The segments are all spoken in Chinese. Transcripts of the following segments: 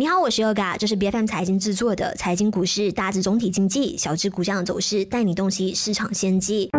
你好，我是 Yoga，这是 B F M 财经制作的财经股市，大致总体经济，小至股价走势，带你洞悉市场先机。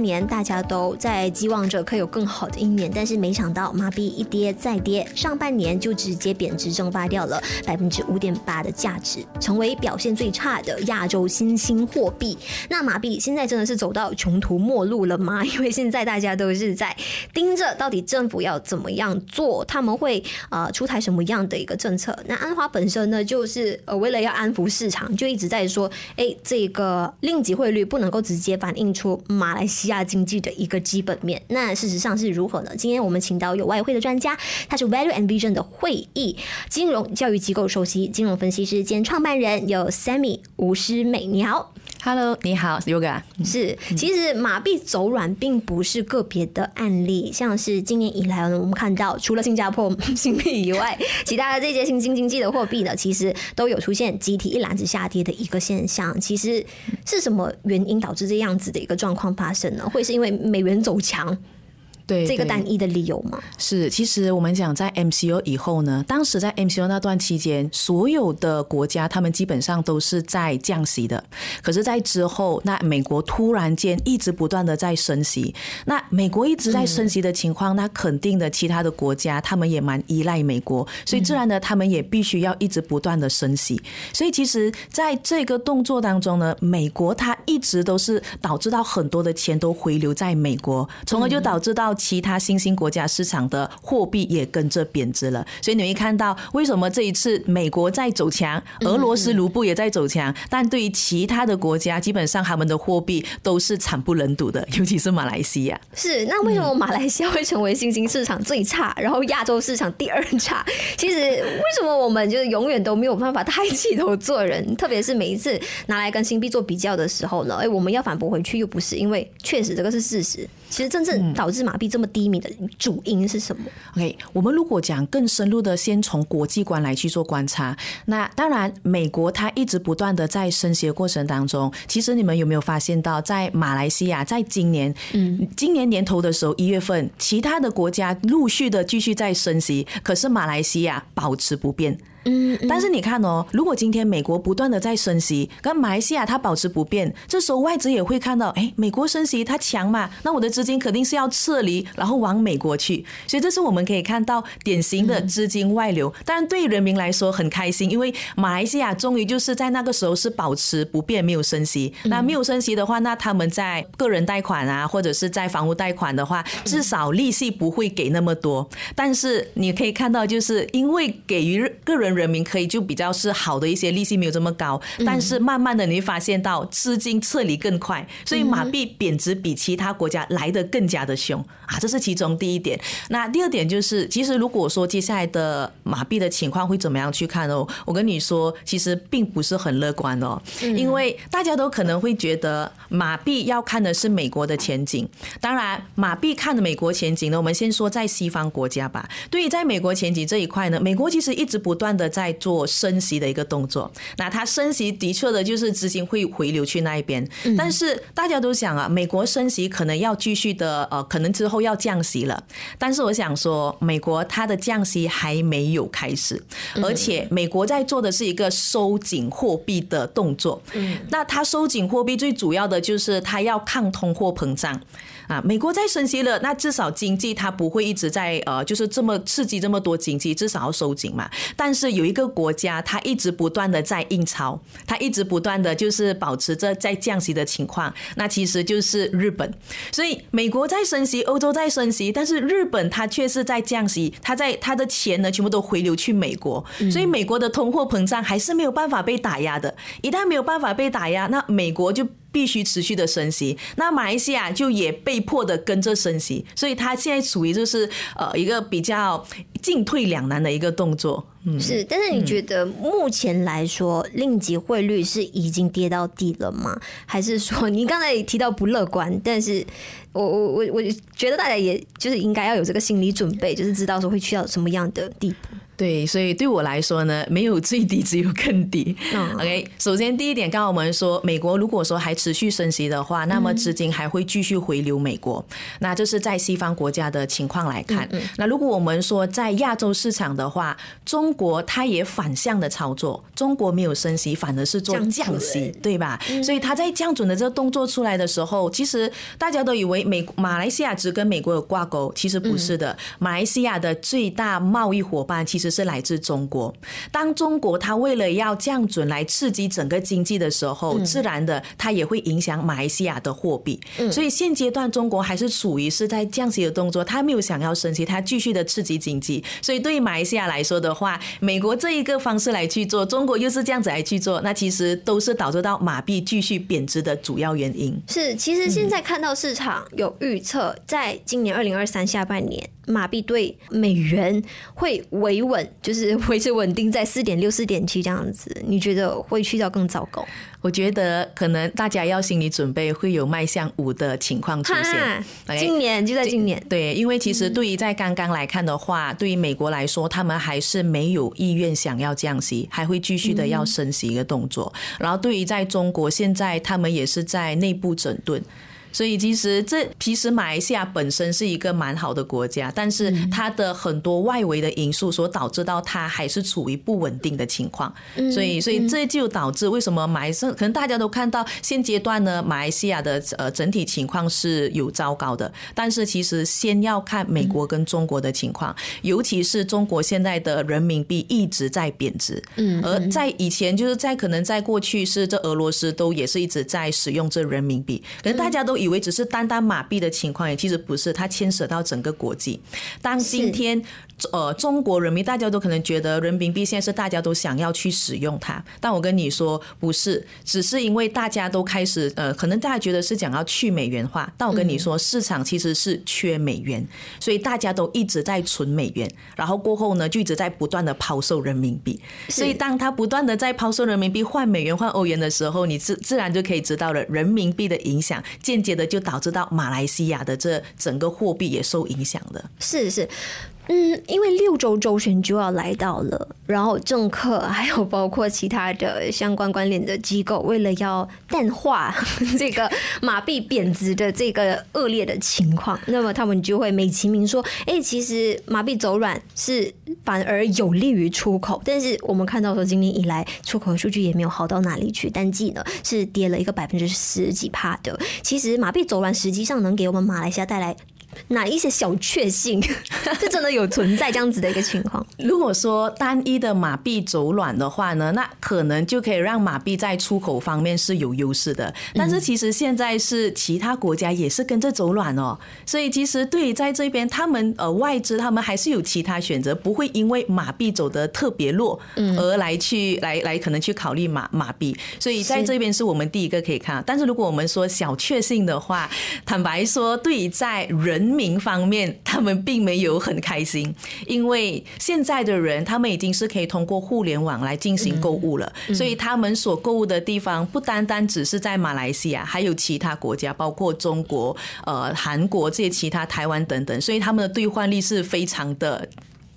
年，大家都在寄望着可以有更好的一年，但是没想到马币一跌再跌，上半年就直接贬值蒸发掉了百分之五点八的价值，成为表现最差的亚洲新兴货币。那马币现在真的是走到穷途末路了吗？因为现在大家都是在盯着到底政府要怎么样做，他们会呃出台什么样的一个政策？那安华本身呢，就是呃为了要安抚市场，就一直在说，哎，这个令吉汇率不能够直接反映出马。马来西亚经济的一个基本面，那事实上是如何呢？今天我们请到有外汇的专家，他是 Value and Vision 的会议金融教育机构首席金融分析师兼创办人，有 Sammy 吴诗美。你好，Hello，你好，Yoga。是，其实马币走软并不是个别的案例，像是今年以来呢，我们看到除了新加坡 新币以外，其他的这些新兴经济的货币呢，其实都有出现集体一篮子下跌的一个现象。其实是什么原因导致这样子的一个状况？发生呢，会是因为美元走强。对这个单一的理由吗？是，其实我们讲在 MCO 以后呢，当时在 MCO 那段期间，所有的国家他们基本上都是在降息的。可是，在之后，那美国突然间一直不断的在升息，那美国一直在升息的情况，那肯定的其他的国家他们也蛮依赖美国，所以自然的他们也必须要一直不断的升息。所以，其实在这个动作当中呢，美国它一直都是导致到很多的钱都回流在美国，从而就导致到。其他新兴国家市场的货币也跟着贬值了，所以你会看到为什么这一次美国在走强，俄罗斯卢布也在走强，但对于其他的国家，基本上他们的货币都是惨不忍睹的，尤其是马来西亚。是，那为什么马来西亚会成为新兴市场最差，然后亚洲市场第二差？其实为什么我们就是永远都没有办法抬起头做人？特别是每一次拿来跟新币做比较的时候呢？哎，我们要反驳回去又不是，因为确实这个是事实。其实真正导致马币这么低迷的主因是什么？OK，我们如果讲更深入的，先从国际观来去做观察。那当然，美国它一直不断的在升息的过程当中，其实你们有没有发现到，在马来西亚在今年，嗯，今年年头的时候一月份，其他的国家陆续的继续在升息，可是马来西亚保持不变。嗯，但是你看哦，如果今天美国不断的在升息，跟马来西亚它保持不变，这时候外资也会看到，哎，美国升息它强嘛，那我的资金肯定是要撤离，然后往美国去，所以这是我们可以看到典型的资金外流。当然，对人民来说很开心，因为马来西亚终于就是在那个时候是保持不变，没有升息。那没有升息的话，那他们在个人贷款啊，或者是在房屋贷款的话，至少利息不会给那么多。但是你可以看到，就是因为给予个人。人民可以就比较是好的一些利息没有这么高，但是慢慢的你会发现到资金撤离更快，所以马币贬值比其他国家来的更加的凶啊，这是其中第一点。那第二点就是，其实如果说接下来的马币的情况会怎么样去看哦？我跟你说，其实并不是很乐观哦，因为大家都可能会觉得马币要看的是美国的前景。当然，马币看的美国前景呢，我们先说在西方国家吧。对于在美国前景这一块呢，美国其实一直不断。的在做升息的一个动作，那它升息的确的就是资金会回流去那一边，但是大家都想啊，美国升息可能要继续的，呃，可能之后要降息了，但是我想说，美国它的降息还没有开始，而且美国在做的是一个收紧货币的动作，嗯，那它收紧货币最主要的就是它要抗通货膨胀。啊，美国在升息了，那至少经济它不会一直在呃，就是这么刺激这么多经济，至少要收紧嘛。但是有一个国家，它一直不断的在印钞，它一直不断的就是保持着在降息的情况，那其实就是日本。所以美国在升息，欧洲在升息，但是日本它却是在降息，它在它的钱呢全部都回流去美国，所以美国的通货膨胀还是没有办法被打压的。一旦没有办法被打压，那美国就。必须持续的升息，那马来西亚就也被迫的跟着升息，所以它现在处于就是呃一个比较进退两难的一个动作。嗯，是，但是你觉得目前来说，令吉汇率是已经跌到底了吗？还是说你刚才也提到不乐观？但是我我我我觉得大家也就是应该要有这个心理准备，就是知道说会去到什么样的地步。对，所以对我来说呢，没有最低，只有更低。嗯 OK，首先第一点，刚刚我们说，美国如果说还持续升息的话，那么资金还会继续回流美国。那这是在西方国家的情况来看。那如果我们说在亚洲市场的话，中国它也反向的操作，中国没有升息，反而是做降降息准，对吧？所以它在降准的这个动作出来的时候，其实大家都以为美马来西亚只跟美国有挂钩，其实不是的。马来西亚的最大贸易伙伴其实是来自中国。当中国它为了要降准来刺激整个经济的时候，自然的它也会影响马来西亚的货币。所以现阶段中国还是处于是在降息的动作，它没有想要升息，它继续的刺激经济。所以对于马来西亚来说的话，美国这一个方式来去做，中国又是这样子来去做，那其实都是导致到马币继续贬值的主要原因。是，其实现在看到市场有预测，在今年二零二三下半年，马币对美元会维稳，就是维持稳定在四点六、四点七这样子。你觉得会去到更糟糕？我觉得可能大家要心理准备会有迈向五的情况出现今年就在今年，对，因为其实对于在刚刚来看的话，对于美国来说，他们还是没有意愿想要降息，还会继续的要升息一个动作。然后对于在中国，现在他们也是在内部整顿。所以其实这其实马来西亚本身是一个蛮好的国家，但是它的很多外围的因素所导致到它还是处于不稳定的情况。所以所以这就导致为什么马来西亚可能大家都看到现阶段呢，马来西亚的呃整体情况是有糟糕的，但是其实先要看美国跟中国的情况，尤其是中国现在的人民币一直在贬值，嗯，而在以前就是在可能在过去是这俄罗斯都也是一直在使用这人民币，可能大家都以为只是单单马币的情况，也其实不是，它牵涉到整个国际。当今天呃中国人民大家都可能觉得人民币现在是大家都想要去使用它，但我跟你说不是，只是因为大家都开始呃，可能大家觉得是想要去美元化，但我跟你说市场其实是缺美元，所以大家都一直在存美元，然后过后呢就一直在不断的抛售人民币，所以当他不断的在抛售人民币换美元换欧元的时候，你自自然就可以知道了人民币的影响，间接的就导致到马来西亚的这整个货币也受影响的。是是。嗯，因为六周周选就要来到了，然后政客还有包括其他的相关关联的机构，为了要淡化 这个马币贬值的这个恶劣的情况，那么他们就会美其名说，哎、其实马币走软是反而有利于出口。但是我们看到说，今年以来出口数据也没有好到哪里去，单季呢是跌了一个百分之十几帕的。其实马币走软实际上能给我们马来西亚带来。哪一些小确幸 是真的有存在这样子的一个情况？如果说单一的马币走软的话呢，那可能就可以让马币在出口方面是有优势的。但是其实现在是其他国家也是跟着走软哦，所以其实对于在这边他们呃外资他们还是有其他选择，不会因为马币走的特别弱而来去来来可能去考虑马马币。所以在这边是我们第一个可以看。但是如果我们说小确幸的话，坦白说，对于在人民方面，他们并没有很开心，因为现在的人他们已经是可以通过互联网来进行购物了，所以他们所购物的地方不单单只是在马来西亚，还有其他国家，包括中国、呃韩国这些其他台湾等等，所以他们的兑换率是非常的。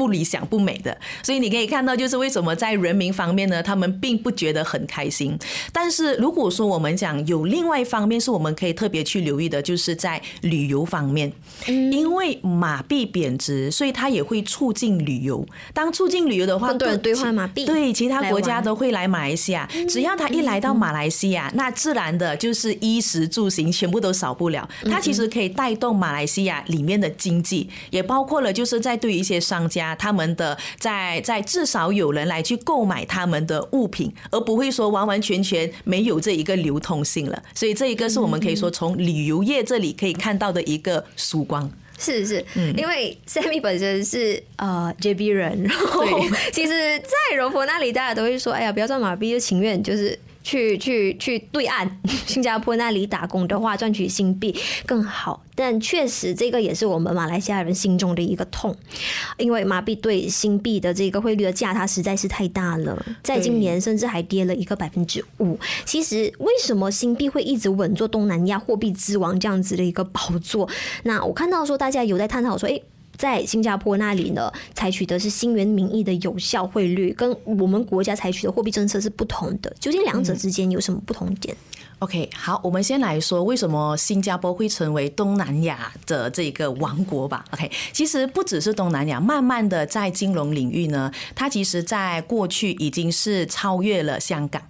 不理想、不美的，所以你可以看到，就是为什么在人民方面呢，他们并不觉得很开心。但是如果说我们讲有另外一方面是我们可以特别去留意的，就是在旅游方面，因为马币贬值，所以它也会促进旅游。当促进旅游的话，更多人对兑换马币对其他国家都会来马来西亚。只要他一来到马来西亚，那自然的就是衣食住行全部都少不了。它其实可以带动马来西亚里面的经济，也包括了就是在对于一些商家，他们的在在至少有人来去购买他们的物品，而不会说完完全全没有这一个流通性了。所以这一个是我们可以说从旅游业这里可以看到的一个曙光。是是，因为 Sammy 本身是呃 JB 人，然后 其实，在柔佛那里，大家都会说，哎呀，不要赚马币，就情愿就是。去去去对岸 新加坡那里打工的话，赚取新币更好。但确实，这个也是我们马来西亚人心中的一个痛，因为马币对新币的这个汇率的价差实在是太大了，在今年甚至还跌了一个百分之五。其实，为什么新币会一直稳坐东南亚货币之王这样子的一个宝座？那我看到说大家有在探讨说，诶。在新加坡那里呢，采取的是新元名义的有效汇率，跟我们国家采取的货币政策是不同的。究竟两者之间有什么不同点？OK，好，我们先来说为什么新加坡会成为东南亚的这个王国吧。OK，其实不只是东南亚，慢慢的在金融领域呢，它其实在过去已经是超越了香港。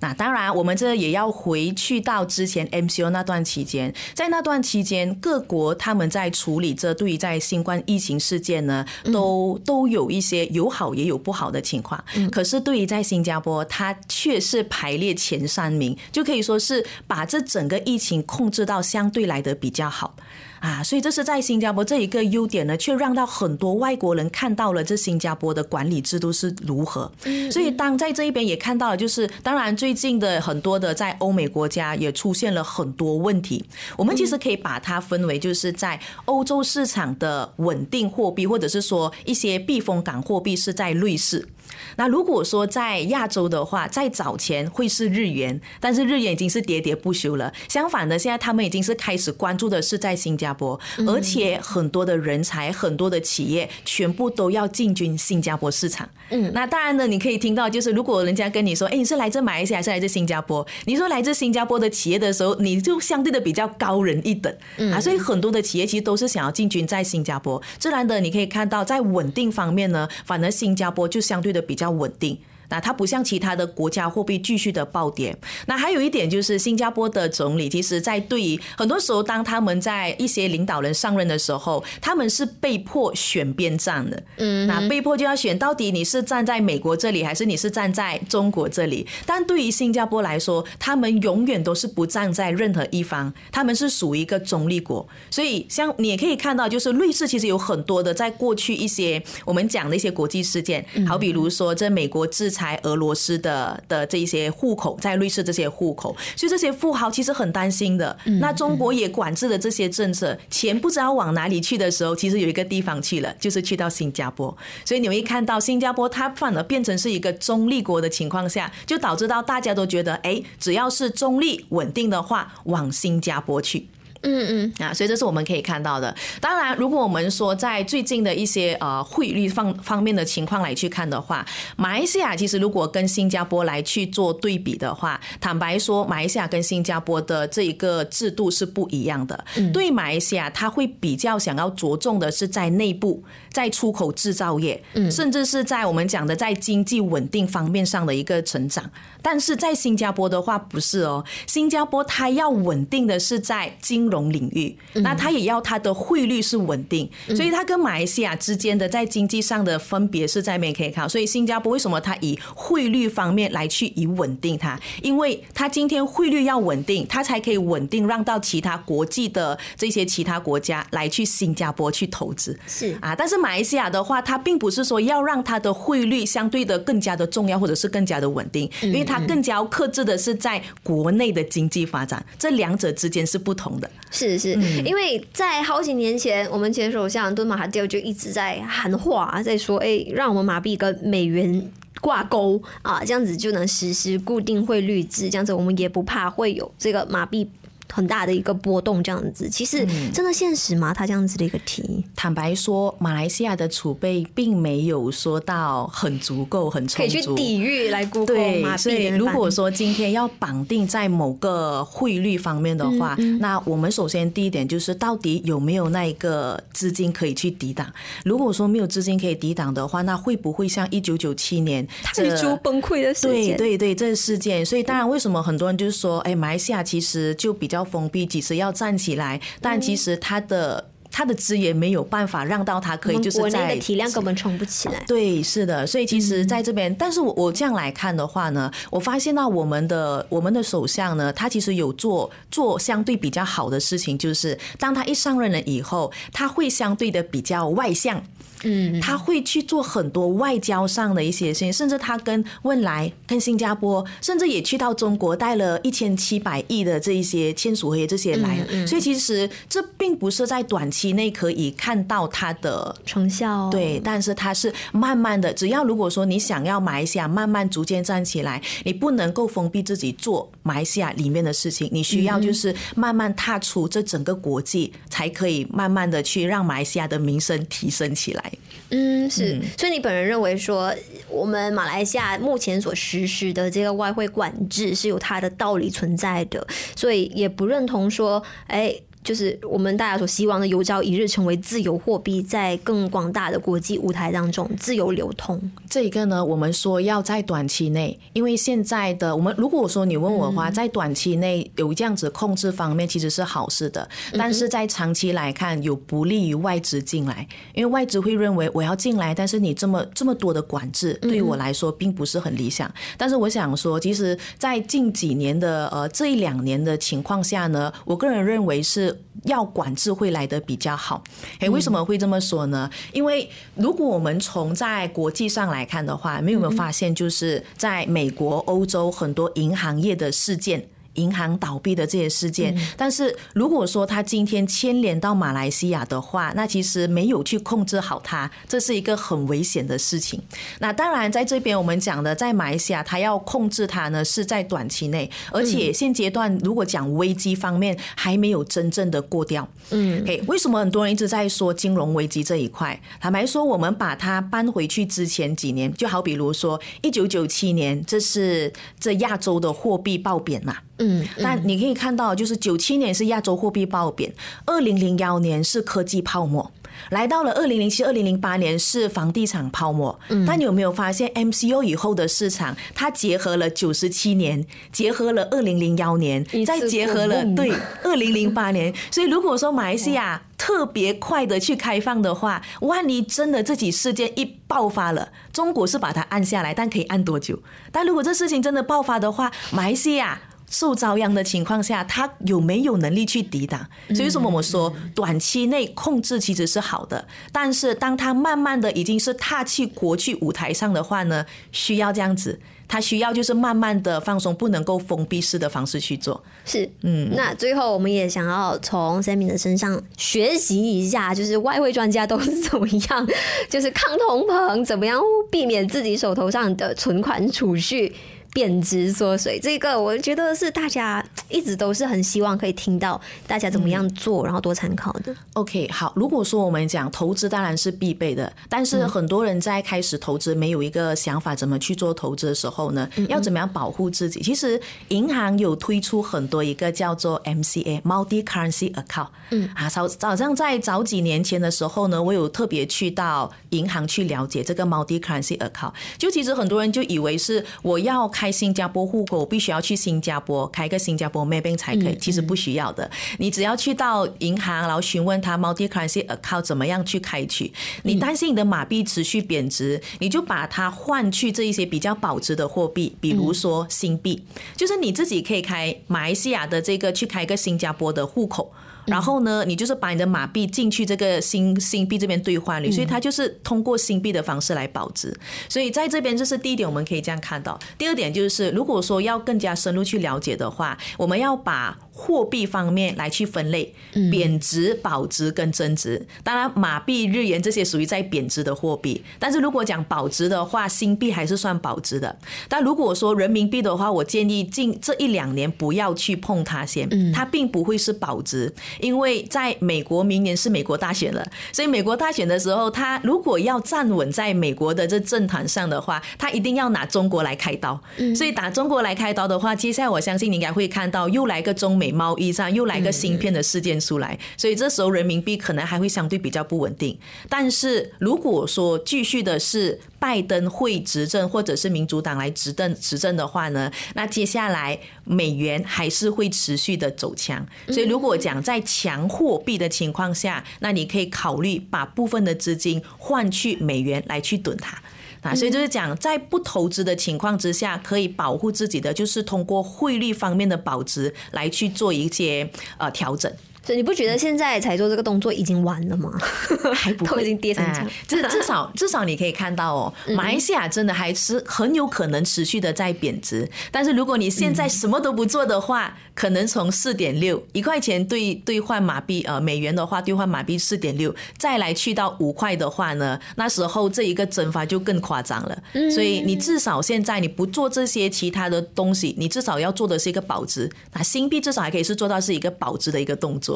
那当然，我们这也要回去到之前 MCO 那段期间，在那段期间，各国他们在处理这对于在新冠疫情事件呢，都都有一些有好也有不好的情况。可是对于在新加坡，它却是排列前三名，就可以说是把这整个疫情控制到相对来的比较好。啊，所以这是在新加坡这一个优点呢，却让到很多外国人看到了这新加坡的管理制度是如何。所以当在这一边也看到了，就是当然最近的很多的在欧美国家也出现了很多问题。我们其实可以把它分为，就是在欧洲市场的稳定货币，或者是说一些避风港货币是在瑞士。那如果说在亚洲的话，在早前会是日元，但是日元已经是喋喋不休了。相反的，现在他们已经是开始关注的是在新加坡，而且很多的人才、很多的企业全部都要进军新加坡市场。嗯，那当然呢，你可以听到，就是如果人家跟你说，哎，你是来自马来西亚还是来自新加坡？你说来自新加坡的企业的时候，你就相对的比较高人一等啊。所以很多的企业其实都是想要进军在新加坡。自然的，你可以看到在稳定方面呢，反而新加坡就相对的。比较稳定。那它不像其他的国家货币继续的暴跌。那还有一点就是，新加坡的总理其实，在对于很多时候，当他们在一些领导人上任的时候，他们是被迫选边站的。嗯，那被迫就要选，到底你是站在美国这里，还是你是站在中国这里？但对于新加坡来说，他们永远都是不站在任何一方，他们是属于一个中立国。所以，像你也可以看到，就是瑞士其实有很多的在过去一些我们讲的一些国际事件，好比如说这美国制裁。才俄罗斯的的这些户口在瑞士这些户口，所以这些富豪其实很担心的。那中国也管制了这些政策，钱不知道往哪里去的时候，其实有一个地方去了，就是去到新加坡。所以你会看到新加坡它反而变成是一个中立国的情况下，就导致到大家都觉得，哎，只要是中立稳定的话，往新加坡去。嗯嗯啊，所以这是我们可以看到的。当然，如果我们说在最近的一些呃汇率方方面的情况来去看的话，马来西亚其实如果跟新加坡来去做对比的话，坦白说，马来西亚跟新加坡的这一个制度是不一样的。对马来西亚，他会比较想要着重的是在内部，在出口制造业，嗯甚至是在我们讲的在经济稳定方面上的一个成长。但是在新加坡的话，不是哦，新加坡它要稳定的是在金融领域，那它也要它的汇率是稳定，所以它跟马来西亚之间的在经济上的分别是在面可以看。所以新加坡为什么它以汇率方面来去以稳定它？因为它今天汇率要稳定，它才可以稳定让到其他国际的这些其他国家来去新加坡去投资。是啊，但是马来西亚的话，它并不是说要让它的汇率相对的更加的重要，或者是更加的稳定，因为它更加要克制的是在国内的经济发展，这两者之间是不同的。是是，因为在好几年前，我们前首相敦马哈迪就一直在喊话，在说：“哎，让我们马币跟美元挂钩啊，这样子就能实施固定汇率制，这样子我们也不怕会有这个马币。”很大的一个波动，这样子，其实真的现实吗？他这样子的一个题，坦白说，马来西亚的储备并没有说到很足够、很充足，可以去抵御来估对，所以如果说今天要绑定在某个汇率方面的话，那我们首先第一点就是到底有没有那一个资金可以去抵挡？如果说没有资金可以抵挡的话，那会不会像一九九七年泰铢崩溃的事件？对对对，这个事件。所以当然，为什么很多人就是说，哎，马来西亚其实就比较。要封闭，几时要站起来？但其实他的他的资源没有办法让到他可以就是在体量根本撑不起来。对，是的，所以其实在这边，但是我我这样来看的话呢，我发现到我们的我们的首相呢，他其实有做做相对比较好的事情，就是当他一上任了以后，他会相对的比较外向。嗯，他会去做很多外交上的一些事情，甚至他跟汶莱、跟新加坡，甚至也去到中国带了一千七百亿的这一些签署合约这些来，所以其实这并不是在短期内可以看到它的成效，对，但是它是慢慢的，只要如果说你想要马来西亚慢慢逐渐站起来，你不能够封闭自己做马来西亚里面的事情，你需要就是慢慢踏出这整个国际，才可以慢慢的去让马来西亚的名声提升起来。嗯，是，所以你本人认为说，我们马来西亚目前所实施的这个外汇管制是有它的道理存在的，所以也不认同说，哎。就是我们大家所希望的，有朝一日成为自由货币，在更广大的国际舞台当中自由流通。这一个呢，我们说要在短期内，因为现在的我们，如果说你问我的话，在短期内有这样子控制方面，其实是好事的。但是在长期来看，有不利于外资进来，因为外资会认为我要进来，但是你这么这么多的管制，对于我来说并不是很理想。但是我想说，其实，在近几年的呃这一两年的情况下呢，我个人认为是。要管制会来的比较好，哎，为什么会这么说呢？因为如果我们从在国际上来看的话，没有没有发现，就是在美国、欧洲很多银行业的事件。银行倒闭的这些事件，但是如果说他今天牵连到马来西亚的话，那其实没有去控制好它，这是一个很危险的事情。那当然，在这边我们讲的，在马来西亚，他要控制它呢，是在短期内，而且现阶段如果讲危机方面，还没有真正的过掉。嗯，嘿，为什么很多人一直在说金融危机这一块？坦白说，我们把它搬回去之前几年，就好比如说一九九七年，这是这亚洲的货币爆贬嘛。嗯，但你可以看到，就是九七年是亚洲货币爆贬，二零零幺年是科技泡沫，来到了二零零七、二零零八年是房地产泡沫。嗯，但你有没有发现 MCO 以后的市场，它结合了九十七年，结合了二零零幺年，再结合了对二零零八年。所以如果说马来西亚特别快的去开放的话，万一真的这起事件一爆发了，中国是把它按下来，但可以按多久？但如果这事情真的爆发的话，马来西亚。受遭殃的情况下，他有没有能力去抵挡？所以为，什么我们说短期内控制其实是好的，但是当他慢慢的已经是踏去国际舞台上的话呢，需要这样子，他需要就是慢慢的放松，不能够封闭式的方式去做。是，嗯。那最后，我们也想要从 Sammy 的身上学习一下，就是外汇专家都是怎么样，就是抗通膨，怎么样避免自己手头上的存款储蓄。贬值缩水，这个我觉得是大家一直都是很希望可以听到大家怎么样做，然后多参考的。OK，好，如果说我们讲投资当然是必备的，但是很多人在开始投资没有一个想法怎么去做投资的时候呢，要怎么样保护自己？其实银行有推出很多一个叫做 MCA（Multi Currency Account）。嗯，啊，早早上在早几年前的时候呢，我有特别去到银行去了解这个 Multi Currency Account。就其实很多人就以为是我要。开新加坡户口，必须要去新加坡开个新加坡 Maybank 才可以。其实不需要的，你只要去到银行，然后询问他 Multi Currency Account 怎么样去开取。你担心你的马币持续贬值，你就把它换去这一些比较保值的货币，比如说新币。就是你自己可以开马来西亚的这个去开个新加坡的户口。然后呢，你就是把你的马币进去这个新新币这边兑换率，所以它就是通过新币的方式来保值。所以在这边这是第一点，我们可以这样看到。第二点就是，如果说要更加深入去了解的话，我们要把。货币方面来去分类，贬值、保值跟增值。当然，马币、日元这些属于在贬值的货币。但是如果讲保值的话，新币还是算保值的。但如果说人民币的话，我建议近这一两年不要去碰它先，它并不会是保值，因为在美国明年是美国大选了，所以美国大选的时候，它如果要站稳在美国的这政坛上的话，它一定要拿中国来开刀。所以打中国来开刀的话，接下来我相信你应该会看到又来个中美。贸易上又来个芯片的事件出来，所以这时候人民币可能还会相对比较不稳定。但是如果说继续的是拜登会执政，或者是民主党来执政执政的话呢，那接下来美元还是会持续的走强。所以如果讲在强货币的情况下，那你可以考虑把部分的资金换去美元来去囤它。啊，所以就是讲，在不投资的情况之下，可以保护自己的，就是通过汇率方面的保值来去做一些呃调整。所以你不觉得现在才做这个动作已经完了吗？还不会已经跌成这样，至至少至少你可以看到哦，马来西亚真的还是很有可能持续的在贬值。但是如果你现在什么都不做的话，可能从四点六一块钱兑兑换马币呃美元的话，兑换马币四点六，再来去到五块的话呢，那时候这一个蒸发就更夸张了。所以你至少现在你不做这些其他的东西，你至少要做的是一个保值。那新币至少还可以是做到是一个保值的一个动作。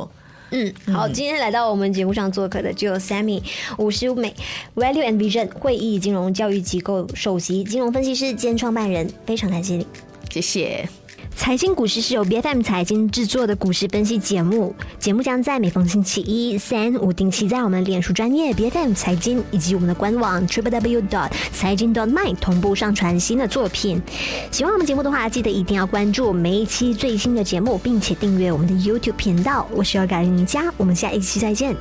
嗯，好，今天来到我们节目上做客的就有 Sammy 五十五美。Value and Vision 会议金融教育机构首席金融分析师兼创办人，非常感谢你，谢谢。财经股市是由 B F M 财经制作的股市分析节目，节目将在每逢星期一、三、五定期在我们脸书专业 B F M 财经以及我们的官网 Triple W dot 财经 dot my 同步上传新的作品。喜欢我们节目的话，记得一定要关注每一期最新的节目，并且订阅我们的 YouTube 频道。我是尔改林佳，我们下一期再见。